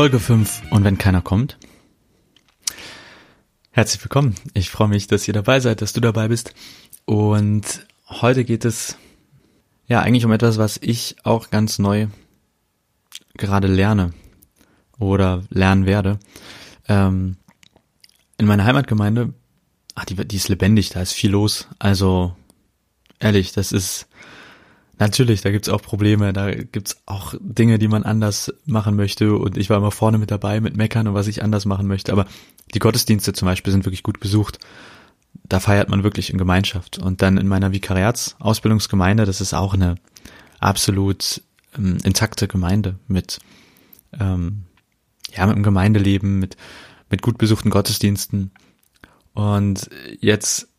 Folge 5 und wenn keiner kommt. Herzlich willkommen. Ich freue mich, dass ihr dabei seid, dass du dabei bist. Und heute geht es ja eigentlich um etwas, was ich auch ganz neu gerade lerne oder lernen werde. Ähm, in meiner Heimatgemeinde, ach, die, die ist lebendig, da ist viel los. Also ehrlich, das ist Natürlich, da gibt's auch Probleme, da gibt's auch Dinge, die man anders machen möchte. Und ich war immer vorne mit dabei mit Meckern und was ich anders machen möchte, aber die Gottesdienste zum Beispiel sind wirklich gut besucht. Da feiert man wirklich in Gemeinschaft. Und dann in meiner Vikariatsausbildungsgemeinde, das ist auch eine absolut ähm, intakte Gemeinde mit ähm, ja mit dem Gemeindeleben, mit mit gut besuchten Gottesdiensten. Und jetzt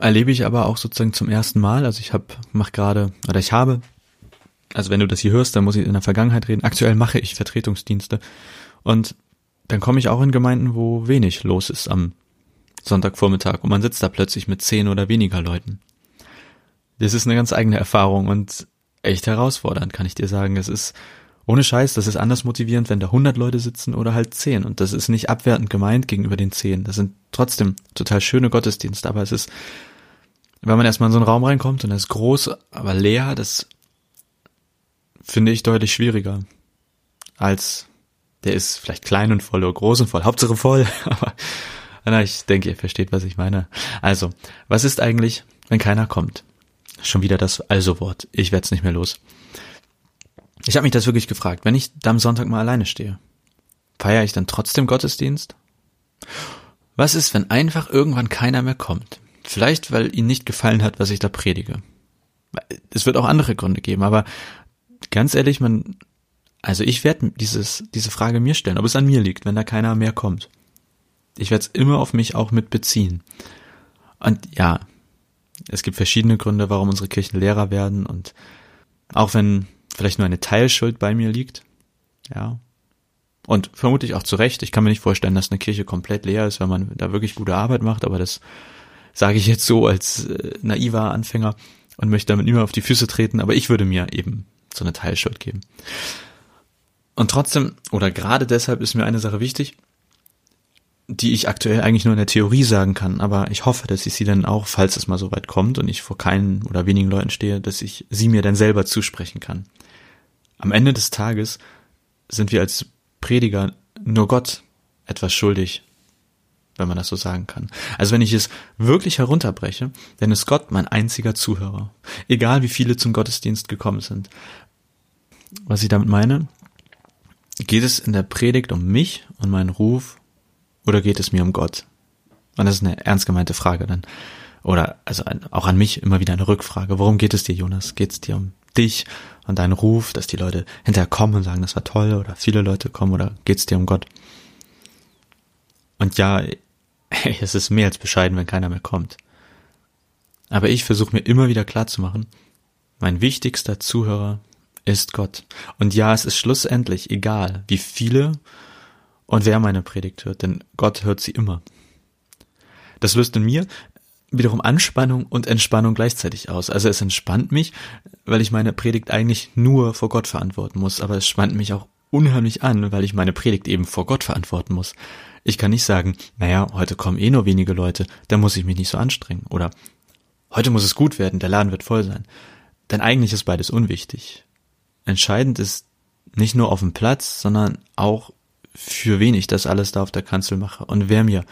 erlebe ich aber auch sozusagen zum ersten Mal. Also ich habe, mach gerade, oder ich habe, also wenn du das hier hörst, dann muss ich in der Vergangenheit reden. Aktuell mache ich Vertretungsdienste. Und dann komme ich auch in Gemeinden, wo wenig los ist am Sonntagvormittag und man sitzt da plötzlich mit zehn oder weniger Leuten. Das ist eine ganz eigene Erfahrung und echt herausfordernd, kann ich dir sagen. Es ist ohne Scheiß, das ist anders motivierend, wenn da 100 Leute sitzen oder halt 10. Und das ist nicht abwertend gemeint gegenüber den 10. Das sind trotzdem total schöne Gottesdienste, aber es ist wenn man erstmal in so einen Raum reinkommt und er ist groß, aber leer, das finde ich deutlich schwieriger als der ist vielleicht klein und voll oder groß und voll, Hauptsache voll, aber na, ich denke, ihr versteht, was ich meine. Also, was ist eigentlich, wenn keiner kommt? Schon wieder das Also-Wort. Ich werde es nicht mehr los. Ich habe mich das wirklich gefragt. Wenn ich da am Sonntag mal alleine stehe, feiere ich dann trotzdem Gottesdienst? Was ist, wenn einfach irgendwann keiner mehr kommt? Vielleicht, weil ihnen nicht gefallen hat, was ich da predige. Es wird auch andere Gründe geben, aber ganz ehrlich, man, also ich werde dieses, diese Frage mir stellen, ob es an mir liegt, wenn da keiner mehr kommt. Ich werde es immer auf mich auch mit beziehen. Und ja, es gibt verschiedene Gründe, warum unsere Kirchen leerer werden und auch wenn vielleicht nur eine Teilschuld bei mir liegt, ja. Und vermutlich auch zu Recht. Ich kann mir nicht vorstellen, dass eine Kirche komplett leer ist, wenn man da wirklich gute Arbeit macht, aber das sage ich jetzt so als äh, naiver Anfänger und möchte damit immer auf die Füße treten, aber ich würde mir eben so eine Teilschuld geben. Und trotzdem, oder gerade deshalb ist mir eine Sache wichtig, die ich aktuell eigentlich nur in der Theorie sagen kann, aber ich hoffe, dass ich sie dann auch, falls es mal so weit kommt und ich vor keinen oder wenigen Leuten stehe, dass ich sie mir dann selber zusprechen kann. Am Ende des Tages sind wir als Prediger nur Gott etwas schuldig wenn man das so sagen kann. Also wenn ich es wirklich herunterbreche, dann ist Gott mein einziger Zuhörer. Egal wie viele zum Gottesdienst gekommen sind. Was ich damit meine, geht es in der Predigt um mich und meinen Ruf oder geht es mir um Gott? Und das ist eine ernst gemeinte Frage dann. Oder also auch an mich immer wieder eine Rückfrage. Worum geht es dir, Jonas? Geht es dir um dich und deinen Ruf, dass die Leute hinterher kommen und sagen, das war toll oder viele Leute kommen oder geht es dir um Gott? Und ja, es ist mehr als bescheiden, wenn keiner mehr kommt. Aber ich versuche mir immer wieder klarzumachen, mein wichtigster Zuhörer ist Gott. Und ja, es ist schlussendlich egal, wie viele und wer meine Predigt hört, denn Gott hört sie immer. Das löst in mir wiederum Anspannung und Entspannung gleichzeitig aus. Also es entspannt mich, weil ich meine Predigt eigentlich nur vor Gott verantworten muss, aber es spannt mich auch unheimlich an, weil ich meine Predigt eben vor Gott verantworten muss. Ich kann nicht sagen, naja, heute kommen eh nur wenige Leute, da muss ich mich nicht so anstrengen. Oder heute muss es gut werden, der Laden wird voll sein. Denn eigentlich ist beides unwichtig. Entscheidend ist nicht nur auf dem Platz, sondern auch für wen ich das alles da auf der Kanzel mache und wer mir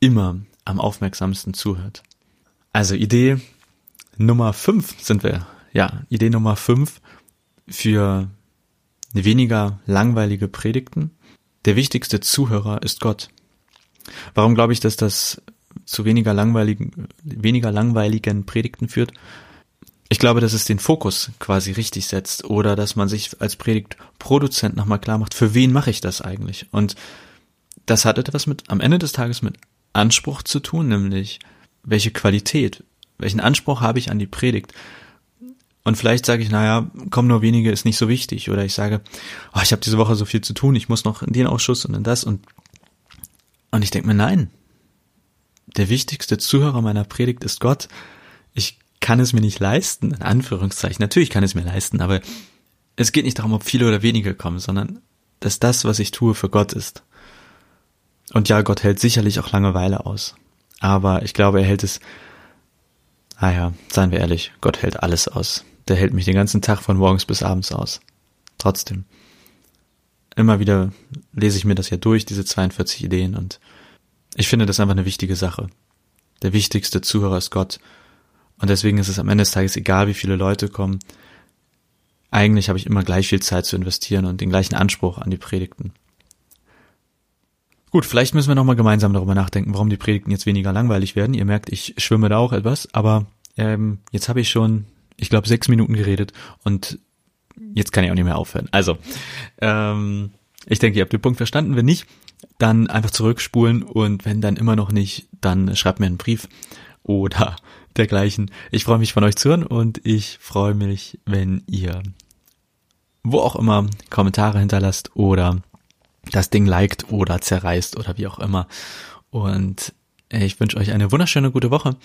immer am aufmerksamsten zuhört. Also Idee Nummer fünf sind wir. Ja, Idee Nummer fünf für weniger langweilige Predigten der wichtigste Zuhörer ist Gott. Warum glaube ich, dass das zu weniger langweiligen, weniger langweiligen Predigten führt? ich glaube, dass es den Fokus quasi richtig setzt oder dass man sich als Predigtproduzent nochmal klar macht, für wen mache ich das eigentlich? Und das hat etwas mit, am Ende des Tages mit Anspruch zu tun, nämlich welche Qualität, welchen Anspruch habe ich an die Predigt? Und vielleicht sage ich, naja, kommen nur wenige, ist nicht so wichtig. Oder ich sage, oh, ich habe diese Woche so viel zu tun, ich muss noch in den Ausschuss und in das. Und, und ich denke mir, nein, der wichtigste Zuhörer meiner Predigt ist Gott. Ich kann es mir nicht leisten, in Anführungszeichen. Natürlich kann es mir leisten, aber es geht nicht darum, ob viele oder wenige kommen, sondern dass das, was ich tue, für Gott ist. Und ja, Gott hält sicherlich auch Langeweile aus. Aber ich glaube, er hält es, naja, seien wir ehrlich, Gott hält alles aus. Der hält mich den ganzen Tag von morgens bis abends aus. Trotzdem. Immer wieder lese ich mir das ja durch, diese 42 Ideen, und ich finde das einfach eine wichtige Sache. Der wichtigste Zuhörer ist Gott. Und deswegen ist es am Ende des Tages egal, wie viele Leute kommen. Eigentlich habe ich immer gleich viel Zeit zu investieren und den gleichen Anspruch an die Predigten. Gut, vielleicht müssen wir nochmal gemeinsam darüber nachdenken, warum die Predigten jetzt weniger langweilig werden. Ihr merkt, ich schwimme da auch etwas, aber ähm, jetzt habe ich schon, ich glaube, sechs Minuten geredet und jetzt kann ich auch nicht mehr aufhören. Also, ähm, ich denke, ihr habt den Punkt verstanden. Wenn nicht, dann einfach zurückspulen und wenn dann immer noch nicht, dann schreibt mir einen Brief oder dergleichen. Ich freue mich von euch zu hören und ich freue mich, wenn ihr wo auch immer Kommentare hinterlasst oder das Ding liked oder zerreißt oder wie auch immer. Und ich wünsche euch eine wunderschöne gute Woche.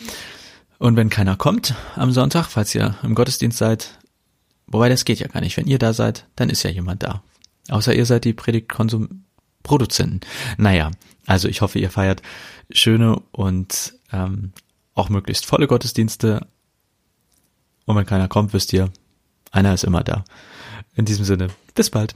Und wenn keiner kommt am Sonntag, falls ihr im Gottesdienst seid, wobei das geht ja gar nicht, wenn ihr da seid, dann ist ja jemand da. Außer ihr seid die Predigtkonsum-Produzenten. Naja, also ich hoffe, ihr feiert schöne und ähm, auch möglichst volle Gottesdienste. Und wenn keiner kommt, wisst ihr, einer ist immer da. In diesem Sinne, bis bald.